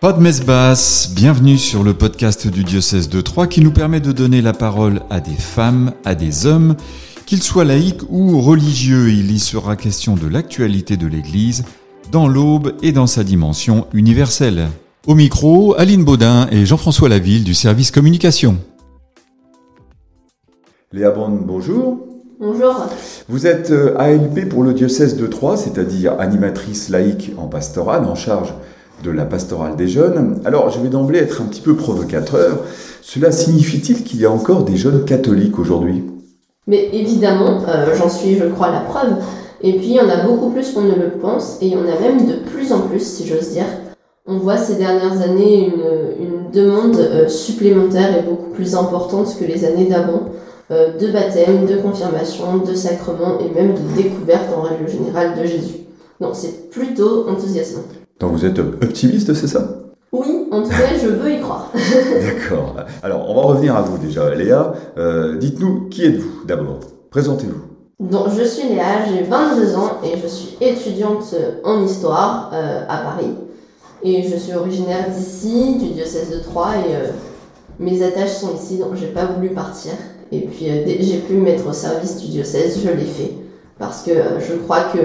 Pas de messe basse, bienvenue sur le podcast du diocèse de Troyes qui nous permet de donner la parole à des femmes, à des hommes, qu'ils soient laïcs ou religieux. Il y sera question de l'actualité de l'Église dans l'aube et dans sa dimension universelle. Au micro, Aline Baudin et Jean-François Laville du service communication. Léa Brand, bonjour. Bonjour. Vous êtes euh, ALP pour le diocèse de Troyes, c'est-à-dire animatrice laïque en pastorale, en charge de la pastorale des jeunes. Alors, je vais d'emblée être un petit peu provocateur. Cela signifie-t-il qu'il y a encore des jeunes catholiques aujourd'hui? Mais évidemment, euh, j'en suis, je crois, la preuve. Et puis, il y en a beaucoup plus qu'on ne le pense, et il y en a même de plus en plus, si j'ose dire. On voit ces dernières années une, demande euh, supplémentaire et beaucoup plus importante que les années d'avant euh, de baptême, de confirmation, de sacrement et même de découverte en règle générale de Jésus. Donc c'est plutôt enthousiasmant. Donc vous êtes optimiste, c'est ça? Oui, en tout cas, je veux y croire. D'accord. Alors on va revenir à vous déjà, Léa. Euh, Dites-nous, qui êtes-vous d'abord? Présentez-vous. Donc je suis Léa, j'ai 22 ans et je suis étudiante en histoire euh, à Paris. Et je suis originaire d'ici, du diocèse de Troyes, et euh, mes attaches sont ici, donc j'ai pas voulu partir. Et puis euh, j'ai pu mettre au service du diocèse, je l'ai fait. Parce que je crois que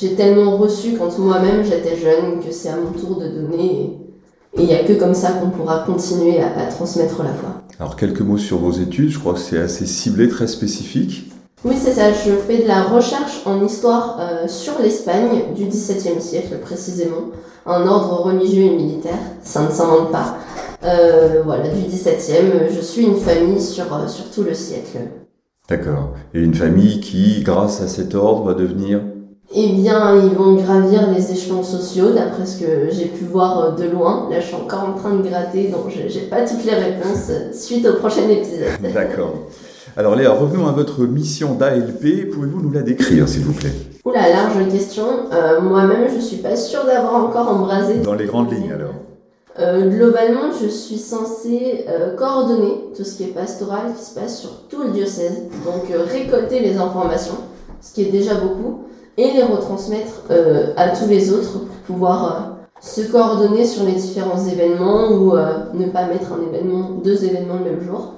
j'ai tellement reçu quand moi-même j'étais jeune que c'est à mon tour de donner. Et il n'y a que comme ça qu'on pourra continuer à, à, transmettre la foi. Alors quelques mots sur vos études, je crois que c'est assez ciblé, très spécifique. Oui, c'est ça, je fais de la recherche en histoire euh, sur l'Espagne du XVIIe siècle précisément, un ordre religieux et militaire, ça ne s'invente pas. Euh, voilà, du XVIIe, je suis une famille sur, sur tout le siècle. D'accord. Et une famille qui, grâce à cet ordre, va devenir Eh bien, ils vont gravir les échelons sociaux, d'après ce que j'ai pu voir de loin. Là, je suis encore en train de gratter, donc j'ai pas toutes les réponses suite au prochain épisode. D'accord. Alors Léa, revenons à votre mission d'ALP. Pouvez-vous nous la décrire, s'il vous plaît? Oula, large question. Euh, Moi-même, je suis pas sûre d'avoir encore embrasé. Dans les grandes lignes, alors euh, globalement, je suis censée euh, coordonner tout ce qui est pastoral qui se passe sur tout le diocèse. Donc euh, récolter les informations, ce qui est déjà beaucoup, et les retransmettre euh, à tous les autres pour pouvoir euh, se coordonner sur les différents événements ou ne pas mettre un événement, deux événements le même jour.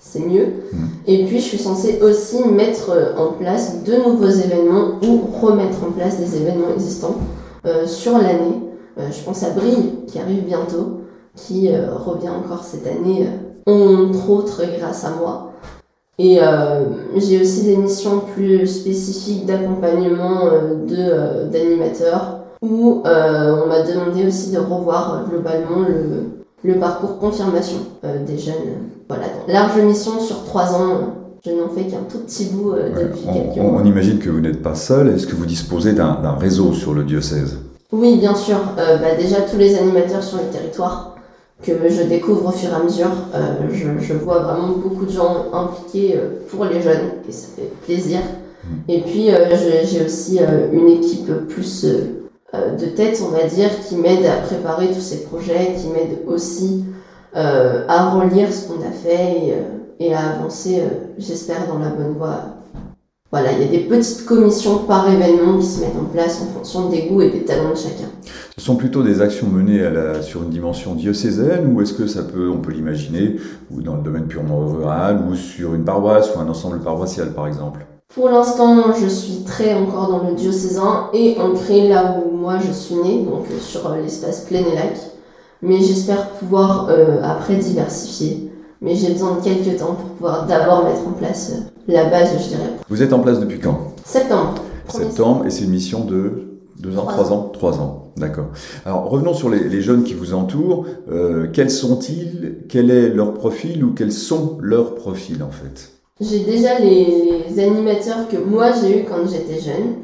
C'est mieux. Mmh. Et puis, je suis censée aussi mettre en place de nouveaux événements ou remettre en place des événements existants euh, sur l'année. Euh, je pense à Brille, qui arrive bientôt, qui euh, revient encore cette année, entre autres grâce à moi. Et euh, j'ai aussi des missions plus spécifiques d'accompagnement de, d'animateurs, où on m'a demandé aussi de revoir globalement le, le parcours confirmation des jeunes. Voilà, donc, large mission sur trois ans. Je n'en fais qu'un tout petit bout euh, depuis on, quelques mois. on imagine que vous n'êtes pas seul. Est-ce que vous disposez d'un d'un réseau sur le diocèse? Oui, bien sûr. Euh, bah, déjà, tous les animateurs sur le territoire que je découvre au fur et à mesure, euh, je, je, vois vraiment beaucoup de gens impliqués euh, pour les jeunes et ça fait plaisir. Mmh. Et puis, euh, j'ai aussi euh, une équipe plus de tête, on va dire, qui m'aide à préparer tous ces projets, qui m'aide aussi euh, à relire ce qu'on a fait et, euh, et à avancer, euh, j'espère, dans la bonne voie. Voilà, il y a des petites commissions par événement qui se mettent en place en fonction des goûts et des talents de chacun. Ce sont plutôt des actions menées à la, sur une dimension diocésaine ou est-ce que ça peut, on peut l'imaginer, ou dans le domaine purement rural, ou sur une paroisse ou un ensemble paroissial par exemple? Pour l'instant, je suis très encore dans le diocésain et ancré là où moi je suis née, donc sur l'espace plein et lac mais j'espère pouvoir euh, après diversifier. Mais j'ai besoin de quelques temps pour pouvoir d'abord mettre en place euh, la base, je dirais. Vous êtes en place depuis quand? Septembre. Septembre, et c'est une mission de deux ans, trois, ans, trois ans. D'accord. Alors revenons sur les, les, jeunes qui vous entourent. Euh, quels sont-ils? Quel est leur profil ou quels sont leurs profils en fait? J'ai déjà les, les, animateurs que moi j'ai eu quand j'étais jeune.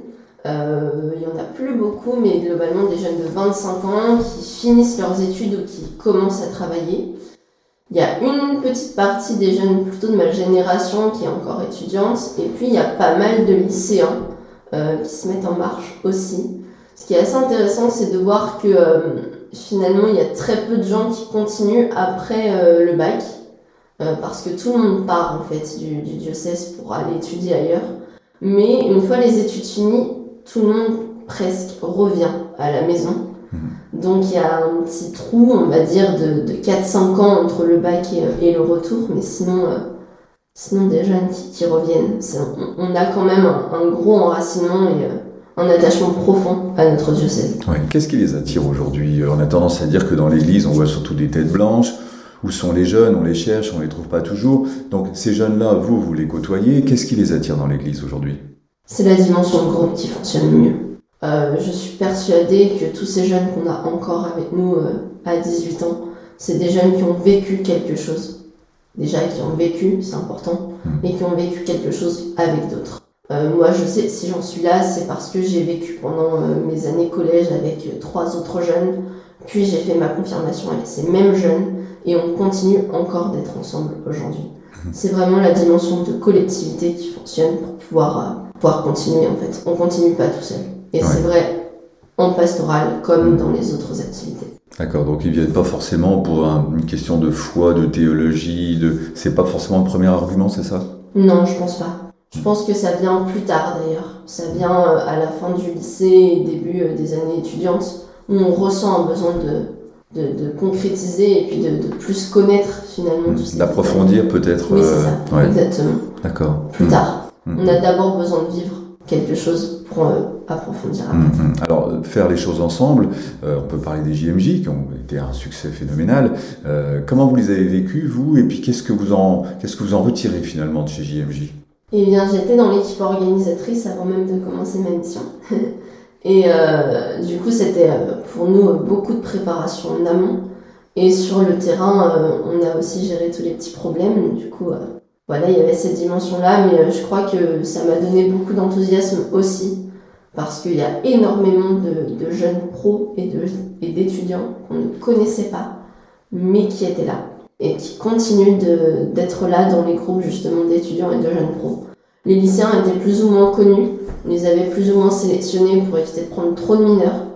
Euh, il y en a plus beaucoup, mais globalement des jeunes de 25 ans qui finissent leurs études ou qui commencent à travailler. Il y a une petite partie des jeunes plutôt de ma génération qui est encore étudiante, et puis il y a pas mal de lycéens euh, qui se mettent en marche aussi. Ce qui est assez intéressant, c'est de voir que euh, finalement il y a très peu de gens qui continuent après euh, le bac, parce que tout le monde part en fait du, du diocèse pour aller étudier ailleurs. Mais une fois les études finies, tout le monde presque revient à la maison. Donc il y a un petit trou, on va dire, de, de 4-5 ans entre le bac et, et le retour, mais sinon, euh, sinon des jeunes qui, qui reviennent. On, on a quand même un, un gros enracinement et euh, un attachement profond à notre diocèse. Ouais. Qu'est-ce qui les attire aujourd'hui On a tendance à dire que dans l'église, on voit surtout des têtes blanches. Où sont les jeunes On les cherche, on les trouve pas toujours. Donc ces jeunes-là, vous, vous les côtoyez. Qu'est-ce qui les attire dans l'église aujourd'hui? C'est la dimension de groupe qui fonctionne le mieux. Euh, je suis persuadée que tous ces jeunes qu'on a encore avec nous euh, à 18 ans, c'est des jeunes qui ont vécu quelque chose. Déjà, qui ont vécu, c'est important, Mhm. et qui ont vécu quelque chose avec d'autres. Euh, moi, je sais, si j'en suis là, c'est parce que j'ai vécu pendant euh, mes années collège avec euh, trois autres jeunes, puis j'ai fait ma confirmation avec ces mêmes jeunes, et on continue encore d'être ensemble aujourd'hui. C'est vraiment la dimension de collectivité qui fonctionne pour pouvoir, euh, pouvoir continuer en fait. On continue pas tout seul. Et Ouais. c'est vrai en pastoral comme Mhm. dans les autres activités. D'accord, donc ils viennent pas forcément pour un- une question de foi, de théologie, de c'est pas forcément le premier argument, c'est ça? Non, je pense pas. Je pense que ça vient plus tard d'ailleurs. Ça vient euh, à la fin du lycée et début euh, des années étudiantes où on ressent un besoin de, de, de concrétiser et puis de, de plus connaître finalement qui D'approfondir peut-être. Oui, c'est euh, ça, ouais, exactement. d'accord. Plus Mhm. tard. On a d'abord besoin de vivre quelque chose pour euh, approfondir. Mhm. Alors, euh, faire les choses ensemble, euh, on peut parler des JMJ qui ont été un succès phénoménal. Euh, comment vous les avez vécus, vous, et puis qu'est-ce que vous en, qu'est-ce que vous en retirez finalement de chez JMJ Eh bien, j'étais dans l'équipe organisatrice avant même de commencer ma mission. Et euh, du coup, c'était pour nous beaucoup de préparation en amont. Et sur le terrain, on a aussi géré tous les petits problèmes. Du coup, voilà, il y avait cette dimension-là. Mais euh, je crois que ça m'a donné beaucoup d'enthousiasme aussi. Parce qu'il y a énormément de, jeunes pros et d'étudiants qu'on ne connaissait pas, mais qui étaient là. Et qui continuent d'être là dans les groupes justement d'étudiants et de jeunes pros. Les lycéens étaient plus ou moins connus, on les avait plus ou moins sélectionnés pour éviter de prendre trop de mineurs.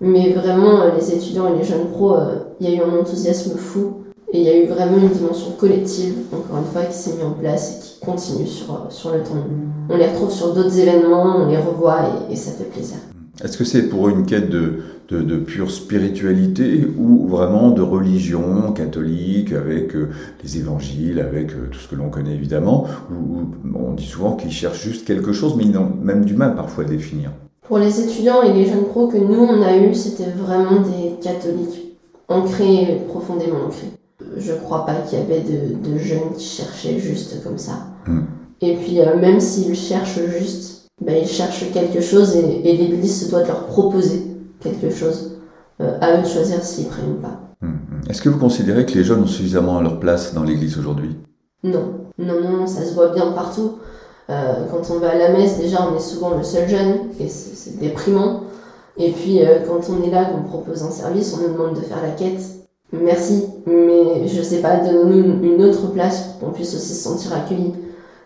Mais vraiment, euh, les étudiants et les jeunes pros, euh, il y a eu un enthousiasme fou. Et il y a eu vraiment une dimension collective, encore une fois, qui s'est mise en place et qui continue sur, sur le temps. On les retrouve sur d'autres événements, on les revoit et, et ça fait plaisir. Est-ce que c'est pour une quête de, de, de pure spiritualité ou vraiment de religion catholique avec euh, les évangiles, avec euh, tout ce que l'on connaît évidemment ou on dit souvent qu'ils cherchent juste quelque chose, mais ils ont même du mal parfois à définir. Pour les étudiants et les jeunes pros que nous on a eu, c'était vraiment des catholiques ancrés, profondément ancrés. Je crois pas qu'il y avait de, de jeunes qui cherchaient juste comme ça. Mm. Et puis euh, même s'ils cherchent juste, ben, ils cherchent quelque chose et, et l'Église se doit de leur proposer quelque chose. Euh, à eux de choisir s'ils prennent ou pas. Hum, hum. Est-ce que vous considérez que les jeunes ont suffisamment à leur place dans l'Église aujourd'hui? Non, non, non, ça se voit bien partout. Euh, quand on va à la messe, déjà, on est souvent le seul jeune, et c'est c'est déprimant. Et puis, euh, quand on est là, qu'on propose un service, on nous demande de faire la quête. Merci, mais je sais pas, donnons-nous une autre place pour qu'on puisse aussi se sentir accueilli.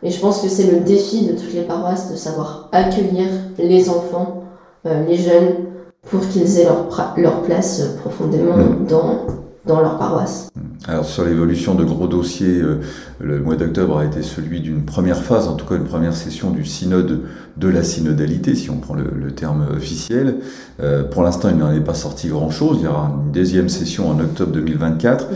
Et je pense que c'est le défi de toutes les paroisses de savoir accueillir les enfants, euh, les jeunes, pour qu'ils aient leur, leur place euh, profondément Mm. dans, dans leur paroisse. Alors sur l'évolution de gros dossiers, euh, le mois d'octobre a été celui d'une première phase, en tout cas une première session du synode de la synodalité, si on prend le, le terme officiel. Euh, pour l'instant, il n'en est pas sorti grand-chose. Il y aura une deuxième session en octobre 2024.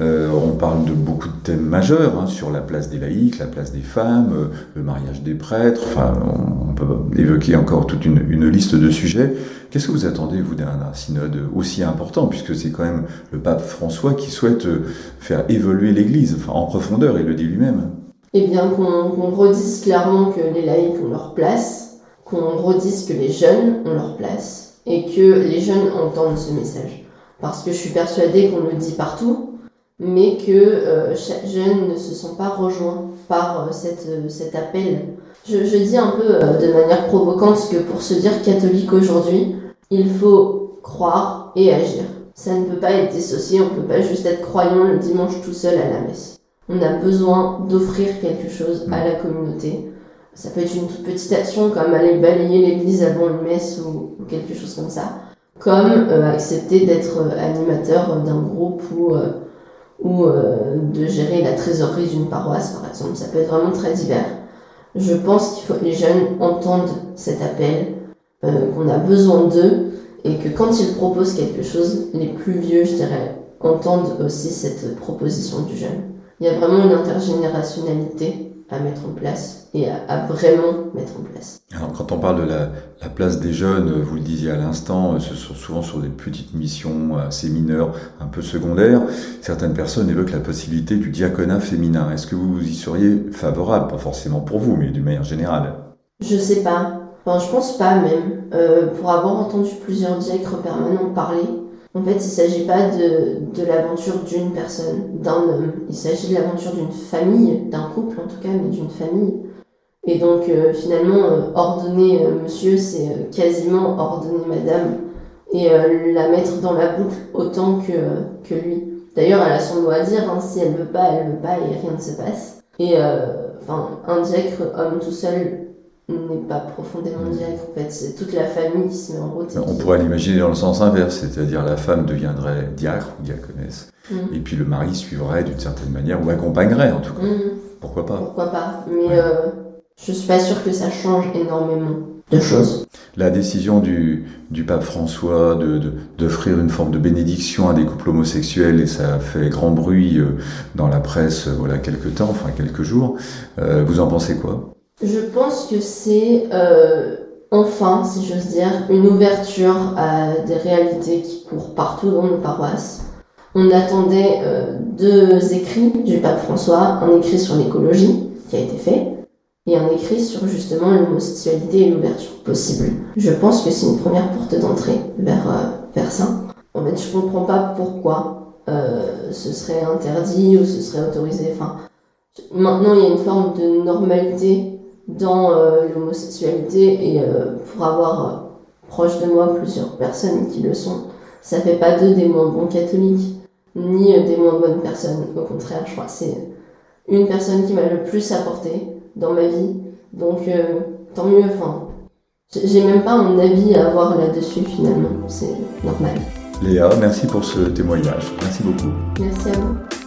Euh, on parle de beaucoup de thèmes majeurs hein, sur la place des laïcs, la place des femmes, euh, le mariage des prêtres. Enfin, on, on peut évoquer encore toute une, liste de sujets. Qu'est-ce que vous attendez, vous, d'un synode aussi important, puisque c'est quand même le pape François qui souhaite euh, faire évoluer l'Église, en profondeur, il le dit lui-même. Eh bien, qu'on qu'on redise clairement que les laïcs ont leur place, qu'on redise que les jeunes ont leur place, et que les jeunes entendent ce message. Parce que je suis persuadée qu'on le dit partout, mais que euh, chaque jeune ne se sent pas rejoint par euh, cette, euh, cet appel. Je, je dis un peu euh, de manière provocante que pour se dire catholique aujourd'hui, il faut croire et agir. Ça ne peut pas être dissocié, on ne peut pas juste être croyant le dimanche tout seul à la messe. On a besoin d'offrir quelque chose à la communauté. Ça peut être une toute petite action comme aller balayer l'église avant une messe ou, quelque chose comme ça. Comme euh, accepter d'être euh, animateur d'un groupe ou, de gérer la trésorerie d'une paroisse par exemple. Ça peut être vraiment très divers. Je pense qu'il faut que les jeunes entendent cet appel, euh, qu'on a besoin d'eux et que quand ils proposent quelque chose, les plus vieux, je dirais, entendent aussi cette proposition du jeune. Il y a vraiment une intergénérationnalité à mettre en place et à, vraiment mettre en place. Alors quand on parle de la, place des jeunes, vous le disiez à l'instant, ce sont souvent sur des petites missions assez mineures, un peu secondaires. Certaines personnes évoquent la possibilité du diaconat féminin. Est-ce que vous y seriez favorable? Pas forcément pour vous, mais d'une manière générale. Je sais pas. Enfin, je pense pas même. Euh, pour avoir entendu plusieurs diacres permanents parler, en fait, il ne s'agit pas de, de l'aventure d'une personne, d'un homme. Il s'agit de l'aventure d'une famille, d'un couple en tout cas, mais d'une famille. Et donc, euh, finalement, euh, ordonner euh, monsieur, c'est quasiment ordonner madame et la mettre dans la boucle autant que, que lui. D'ailleurs, elle a son mot à dire, hein, si elle veut pas, elle veut pas et rien ne se passe. Et enfin, un diacre homme tout seul n'est pas profondément diacre. En fait, c'est toute la famille qui se met en route. On pourrait l'imaginer dans le sens inverse, c'est-à-dire la femme deviendrait diacre ou diaconesse, mm. et puis le mari suivrait d'une certaine manière, ou accompagnerait en tout cas. Mm. Pourquoi pas? Pourquoi pas? Mais euh, je suis pas sûre que ça change énormément de choses. La décision du, du pape François d'offrir de, une forme de bénédiction à des couples homosexuels, et ça a fait grand bruit euh, dans la presse euh, voilà quelques temps, enfin quelques jours, vous en pensez quoi? Je pense que c'est euh, enfin, si j'ose dire, une ouverture à des réalités qui courent partout dans nos paroisses. On attendait euh, deux écrits du pape François, un écrit sur l'écologie qui a été fait et un écrit sur justement l'homosexualité et l'ouverture possible. Je pense que c'est une première porte d'entrée vers, euh, vers ça. En fait, je comprends pas pourquoi ce serait interdit ou ce serait autorisé. Enfin, maintenant, il y a une forme de normalité dans euh, l'homosexualité et euh, pour avoir euh, proche de moi plusieurs personnes qui le sont, ça fait pas d'eux des moins bons catholiques ni des moins bonnes personnes. Au contraire, je crois que c'est une personne qui m'a le plus apporté dans ma vie. Donc tant mieux. Enfin, j'ai même pas un avis à avoir là-dessus finalement. C'est normal. Léa, merci pour ce témoignage. Merci beaucoup. Merci à vous.